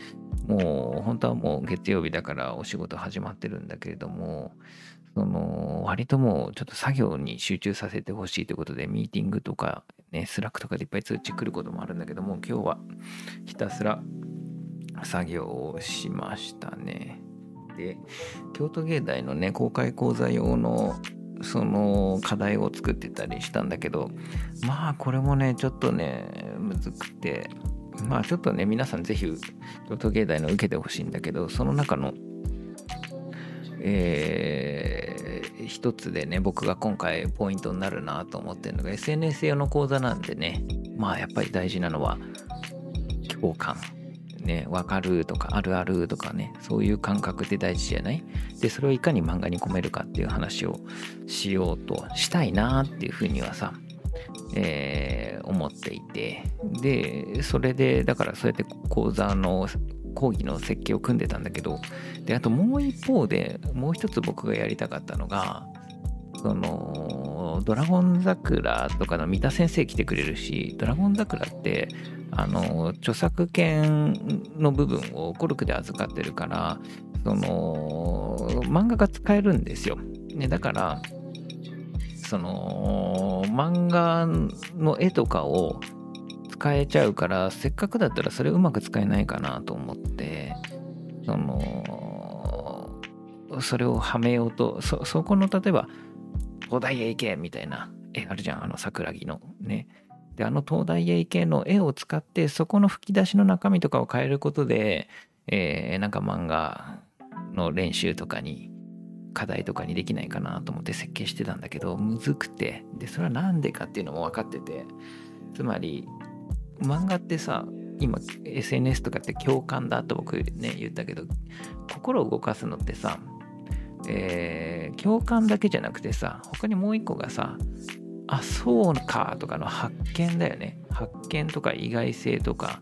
もう本当はもう月曜日だからお仕事始まってるんだけれども、その割ともうちょっと作業に集中させてほしいということでミーティングとかね Slack とかでいっぱい通知来ることもあるんだけども今日はひたすら作業をしましたね。で京都芸大のね公開講座用のその課題を作ってたりしたんだけどまあこれもねちょっとねむずくてまあちょっとね皆さん是非京都芸大の受けてほしいんだけどその中のえー、一つでね僕が今回ポイントになるなと思ってるのが SNS 用の講座なんでねまあやっぱり大事なのは共感。ね、わかるとかあるあるとかね、そういう感覚って大事じゃない？で、それをいかに漫画に込めるかっていう話をしようとしたいなっていうふうにはさ、えー、思っていて、で、それで、だからそうやって講座の講義の設計を組んでたんだけど、で、あともう一方で、もう一つ僕がやりたかったのが、その、ドラゴン桜とかの三田先生来てくれるし、ドラゴン桜ってあの著作権の部分をコルクで預かってるからその漫画が使えるんですよ。ね、だからその漫画の絵とかを使えちゃうからせっかくだったらそれうまく使えないかなと思ってそのそれをはめようとそこの例えば「東大へ行け」みたいな絵あるじゃんあの桜木のねであの東大へ行けの絵を使ってそこの吹き出しの中身とかを変えることで、えー、なんか漫画の練習とかに課題とかにできないかなと思って設計してたんだけどむずくて。でそれは何でかっていうのも分かってて。つまり漫画ってさ今 SNS とかって共感だと僕ね言ったけど心を動かすのってさえー、共感だけじゃなくてさ他にもう一個がさあそうかとかの発見だよね。発見とか意外性とか、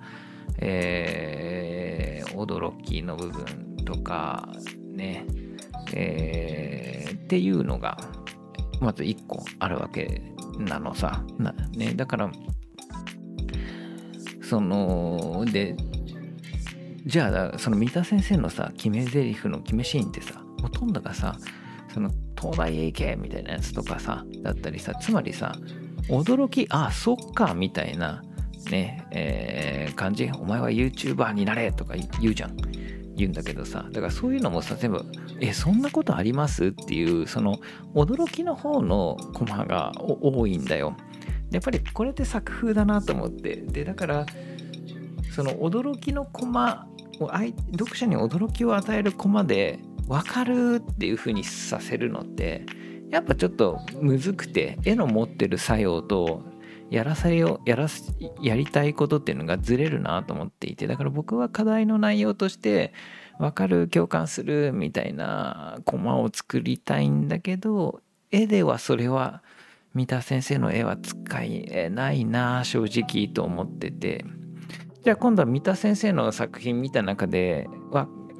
えー、驚きの部分とかね、えー、っていうのがまず1個あるわけなのさ。ね、だからそのでじゃあその三田先生のさ決め台詞の決めシーンってさほとんどがさその東大へ行けみたいなやつとかさだったりさつまりさ驚きあそっかみたいなねえー、感じ。お前は YouTuber になれとか言うじゃん。言うんだけどさだからそういうのもさ全部えそんなことあります？っていうその驚きの方のコマが多いんだよ。やっぱりこれって作風だなと思って。でだからその驚きのコマを読者に驚きを与えるコマで分かるっていう風にさせるのってやっぱちょっとむずくて絵の持ってる作用とやらされよやらやりたいことっていうのがずれるなと思っていてだから僕は課題の内容として分かる共感するみたいなコマを作りたいんだけど絵ではそれは三田先生の絵は使えないな正直と思ってて。じゃあ今度は三田先生の作品見た中で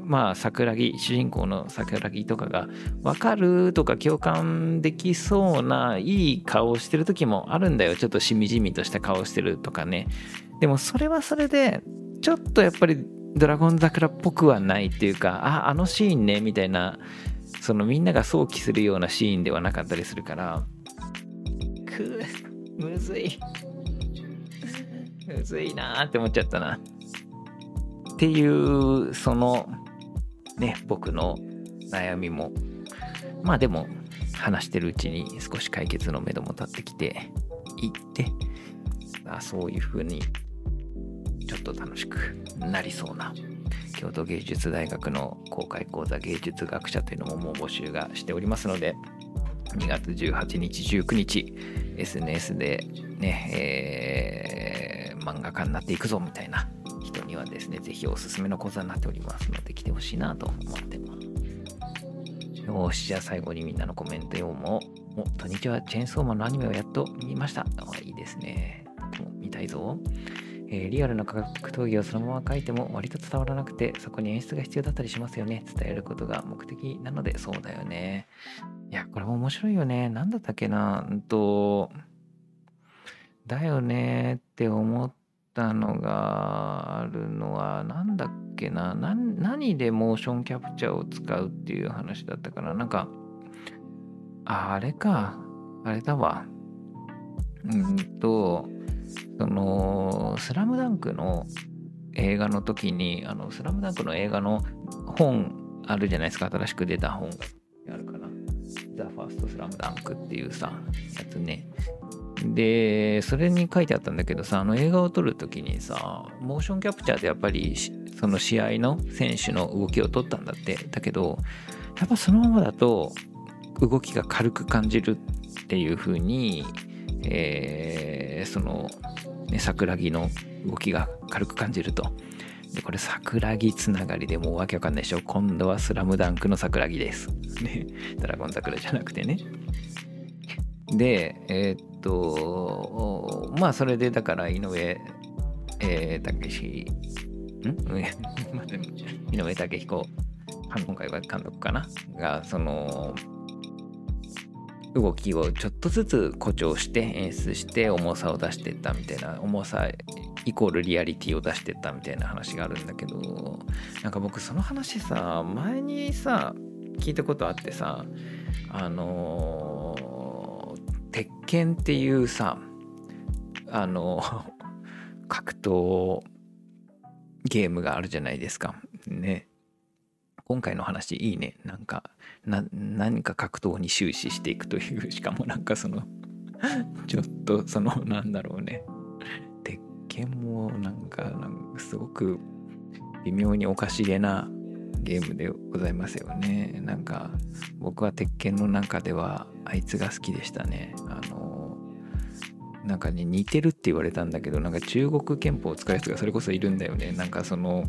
まあ桜木主人公の桜木とかが分かるとか共感できそうないい顔をしてる時もあるんだよ。ちょっとしみじみとした顔してるとかね。でもそれはそれでちょっとやっぱりドラゴン桜っぽくはないっていうかああのシーンねみたいなそのみんなが想起するようなシーンではなかったりするから。くむずい。むずいなーって思っちゃったな。っていうそのね、僕の悩みも、まあでも、話してるうちに少し解決のめども立ってきていって、あそういう風にちょっと楽しくなりそうな京都芸術大学の公開講座芸術学者というのももう募集がしておりますので2月18日19日 SNS でね、えー、漫画家になっていくぞみたいな人にはですね、ぜひおすすめの講座になっておりますので、来てほしいなと思ってます。よし、じゃあ最後にみんなのコメント読もう。お、土日はチェーンソーマンのアニメをやっと見ました。あいいですね。見たいぞ。えー、リアルな格闘技をそのまま書いても割と伝わらなくて、そこに演出が必要だったりしますよね。伝えることが目的なので、そうだよね。いや、これも面白いよね。なんだったっけな。うんと、だよねって思ったのがあるのは何だっけな何でモーションキャプチャーを使うっていう話だったかななんかあれかあれだわうんとその「スラムダンクの映画の時にあの「スラムダンクの映画の本あるじゃないですか。新しく出た本。があるかな「ザ・ファースト・スラムダンクっていうさやつね。で、それに書いてあったんだけどさ、あの映画を撮るときにさ、モーションキャプチャーでやっぱりその試合の選手の動きを撮ったんだって。だけど、やっぱそのままだと動きが軽く感じるっていう風に、えー、その、ね、桜木の動きが軽く感じると。で、これ桜木つながりでもうわけわかんないでしょ。今度はスラムダンクの桜木です。ね。<laughs> ドラゴン桜じゃなくてね。で、えー、っと、まあ、それでだから井上、えー、武史、ん？<laughs> 井上武彦、今回は監督かな？が、その、動きをちょっとずつ誇張して演出して重さを出していったみたいな重さイコールリアリティを出していったみたいな話があるんだけどなんか僕その話さ前にさ聞いたことあってさあのー鉄拳っていうさあの <laughs> 格闘ゲームがあるじゃないですか。ね。今回の話いいね。なんかな何か格闘に終始していくというしかもなんかその <laughs> ちょっとそのなんだろうね。鉄拳もなんかなんかすごく微妙におかしげなゲームでございますよね。なんか僕は鉄拳の中ではあいつが好きでしたね。あのなんかね似てるって言われたんだけどなんか中国憲法を使う人がそれこそいるんだよね。なんかその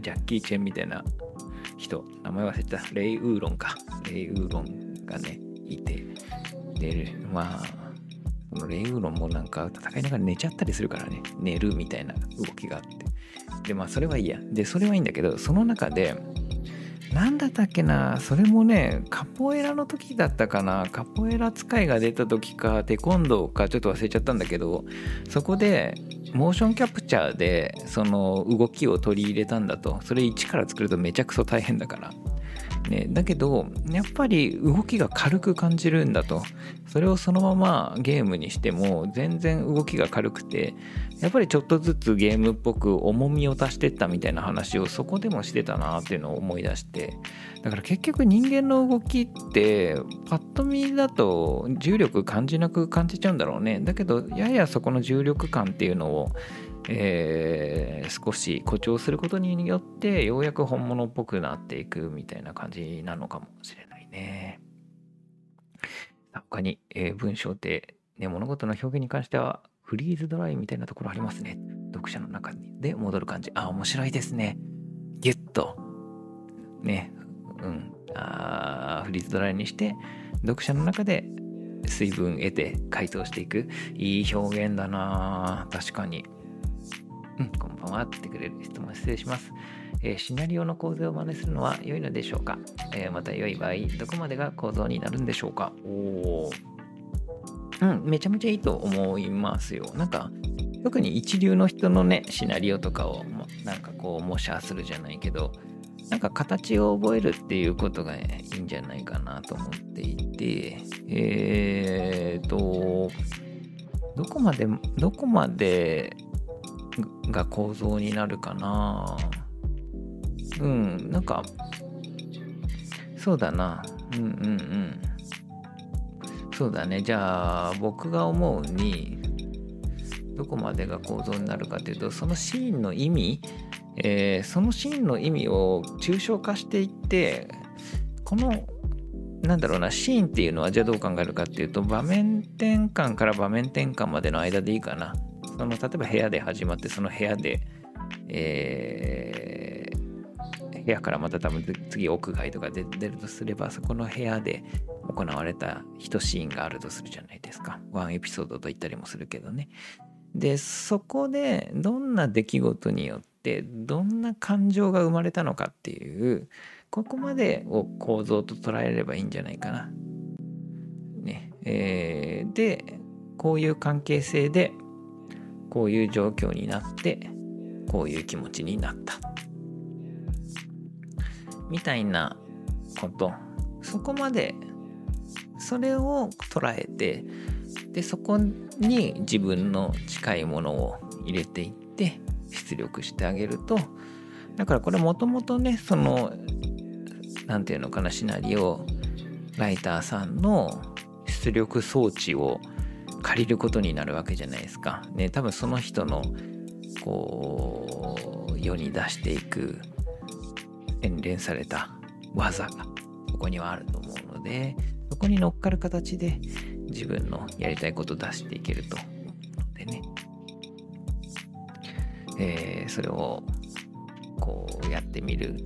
ジャッキー・チェンみたいな人名前忘れた。レイ・ウーロンか。レイ・ウーロンがねいてでまあこのレイ・ウーロンもなんか戦いながら寝ちゃったりするからね。寝るみたいな動きがあって。でまあそれはいいや。でそれはいいんだけどその中でなんだったっけな。それもねカポエラの時だったかな。カポエラ使いが出た時かテコンドーかちょっと忘れちゃったんだけどそこでモーションキャプチャーでその動きを取り入れたんだと。それ一から作るとめちゃくそ大変だから。ね、だけどやっぱり動きが軽く感じるんだと。それをそのままゲームにしても全然動きが軽くてやっぱりちょっとずつゲームっぽく重みを足してったみたいな話をそこでもしてたなっていうのを思い出して。だから結局人間の動きってパッと見だと重力感じなく感じちゃうんだろうね。だけどややそこの重力感っていうのをえー、少し誇張することによってようやく本物っぽくなっていくみたいな感じなのかもしれないね。他に、えー、文章って、ね、物事の表現に関してはフリーズドライみたいなところありますね。読者の中にで戻る感じ。あ、面白いですね。ギュッと。ね。うん。あフリーズドライにして読者の中で水分得て回答していく。いい表現だな確かに。うん、こんばんは。ってくれる質問失礼します。えー、シナリオの構造を真似するのは良いのでしょうか、えー、また良い場合、どこまでが構造になるんでしょうか？おうん、めちゃめちゃいいと思いますよ。なんか、特に一流の人のね、シナリオとかを、なんかこう、模写するじゃないけど、なんか形を覚えるっていうことがいいんじゃないかなと思っていて、えーと、どこまで、どこまでが構造になるかな。うんなんかそうだな。うんうんうん。そうだね。じゃあ僕が思うにどこまでが構造になるかというとそのシーンの意味、えー、そのシーンの意味を抽象化していってこのなんだろうなシーンっていうのはじゃあどう考えるかっていうと場面転換から場面転換までの間でいいかな。その例えば部屋で始まってその部屋で、えー、部屋からまた多分次屋外とかで出るとすればそこの部屋で行われた一シーンがあるとするじゃないですか。ワンエピソードと言ったりもするけどね。でそこでどんな出来事によってどんな感情が生まれたのかっていうここまでを構造と捉えればいいんじゃないかな。ね。えー、でこういう関係性でこういう状況になってこういう気持ちになった。みたいなこと。そこまでそれを捉えてでそこに自分の近いものを入れていって出力してあげるとだからこれもともとねその何て言うのかなシナリオライターさんの出力装置を借りることになるわけじゃないですか。ね、多分その人のこう世に出していく洗練された技がここにはあると思うのでそこに乗っかる形で自分のやりたいことを出していけると思うのでね、えー、それをこうやってみる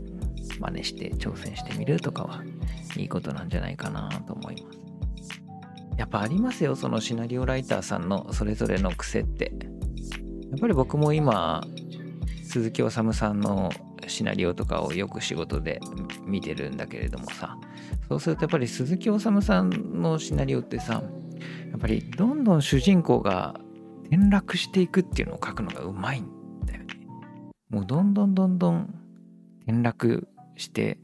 真似して挑戦してみるとかはいいことなんじゃないかなと思います。やっぱありますよそのシナリオライターさんのそれぞれの癖って。やっぱり僕も今鈴木治さんのシナリオとかをよく仕事で見てるんだけれどもさ。そうするとやっぱり鈴木治さんのシナリオってさやっぱりどんどん主人公が転落していくっていうのを書くのがうまいんだよね。もうどんどんどんどん転落して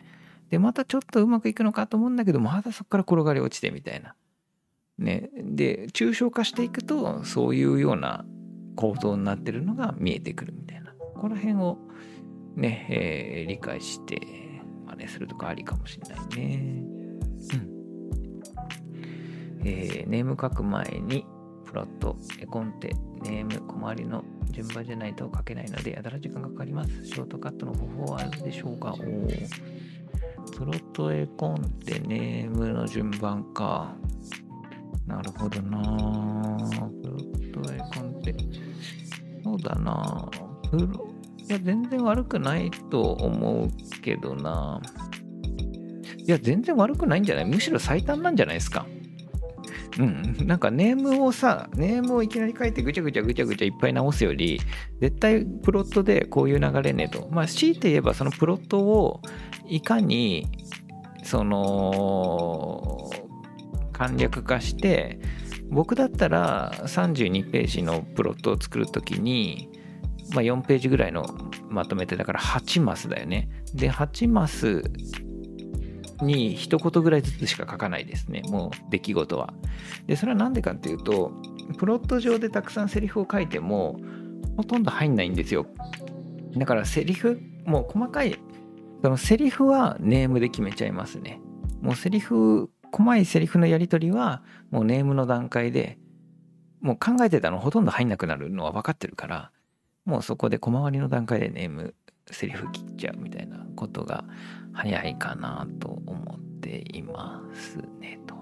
でまたちょっとうまくいくのかと思うんだけどまたそこから転がり落ちてみたいな。ね、で抽象化していくとそういうような構造になってるのが見えてくるみたいなこの辺をね、えー、理解して真似するとかありかもしれないね。うんえー、ネーム書く前にプロット、絵コンテ、ネーム、小回りの順番じゃないと書けないのでやたら時間がかかります。ショートカットの方法はあるでしょうか？おプロット、絵コンテ、ネームの順番か。なるほどなプロットエコンって。そうだなプロ、いや、全然悪くないと思うけどな。いや、全然悪くないんじゃない？むしろ最短なんじゃないですか？うん、なんかネームをさ、ネームをいきなり書いてぐちゃぐちゃぐちゃぐちゃいっぱい直すより、絶対プロットでこういう流れねと。まあ、強いて言えばそのプロットをいかに、その、簡略化して、僕だったら32ページのプロットを作るときに、まあ、4ページぐらいのまとめてだから8マスだよね。で、8マスに一言ぐらいずつしか書かないですね。もう出来事は。で、それはなんでかっていうと、プロット上でたくさんセリフを書いても、ほとんど入んないんですよ。だからセリフ、もう細かい、そのセリフはネームで決めちゃいますね。もうセリフ、細いセリフのやり取りは、もうネームの段階で、もう考えてたのほとんど入んなくなるのは分かってるから、もうそこで小回りの段階でネーム、セリフ切っちゃうみたいなことが早いかなと思っていますね、と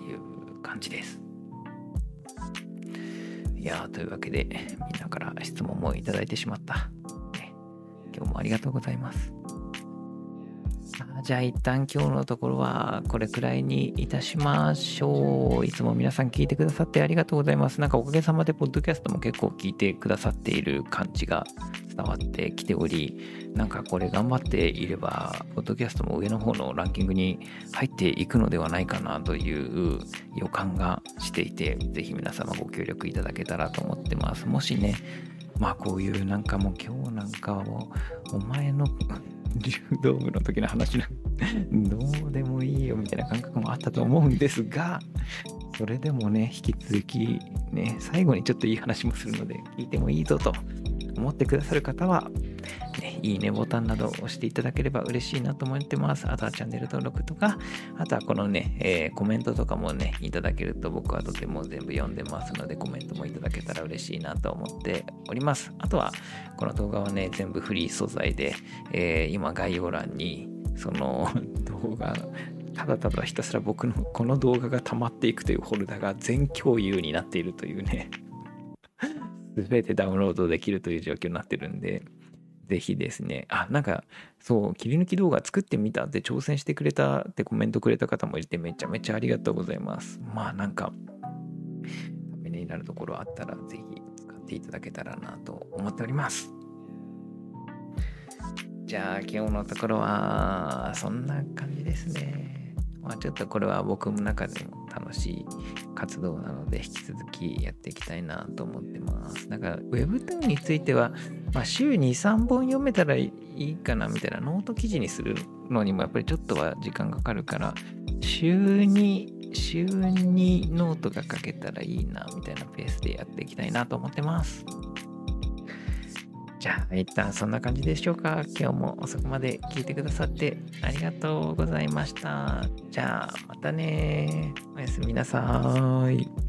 いう感じです。いやというわけで、みんなから質問もいただいてしまった。今日もありがとうございます。じゃあ一旦今日のところはこれくらいにいたしましょう。いつも皆さん聞いてくださってありがとうございます。なんかおかげさまでポッドキャストも結構聞いてくださっている感じが伝わってきており、なんかこれ頑張っていれば、ポッドキャストも上の方のランキングに入っていくのではないかなという予感がしていて、ぜひ皆様ご協力いただけたらと思ってます。もしね、まあこういうなんかもう今日なんかはもうお前の <laughs> 柔道部の時の話なんどうでもいいよみたいな感覚もあったと思うんですが、それでもね、引き続きね、最後にちょっといい話もするので、聞いてもいいぞと思ってくださる方は、ね、いいねボタンなどを押していただければ嬉しいなと思ってます。あとはチャンネル登録とか、あとはこのね、えーコメントとかもね、いただけると僕はとても全部読んでますので、コメントもいただけたら嬉しいなと思っております。あとは、この動画はね、全部フリー素材で、えー今概要欄に、その <laughs> 動画、ただただひたすら僕のこの動画が溜まっていくというフォルダが全共有になっているというね、<laughs> すべてダウンロードできるという状況になってるんで、ぜひですね、あ、なんか、そう、切り抜き動画作ってみたって挑戦してくれたってコメントくれた方もいてめちゃめちゃありがとうございます。まあなんか、ためになるところあったらぜひ使っていただけたらなと思っております。じゃあ今日のところはそんな感じですね。まあちょっとこれは僕の中でも楽しい活動なので引き続きやっていきたいなと思ってます。だから Webtoon については、まあ、週に3本読めたらいいかなみたいなノート記事にするのにもやっぱりちょっとは時間かかるから週に週にノートが書けたらいいなみたいなペースでやっていきたいなと思ってます。じゃあ一旦そんな感じでしょうか。今日も遅くまで聞いてくださってありがとうございました。じゃあまたね。おやすみなさーい。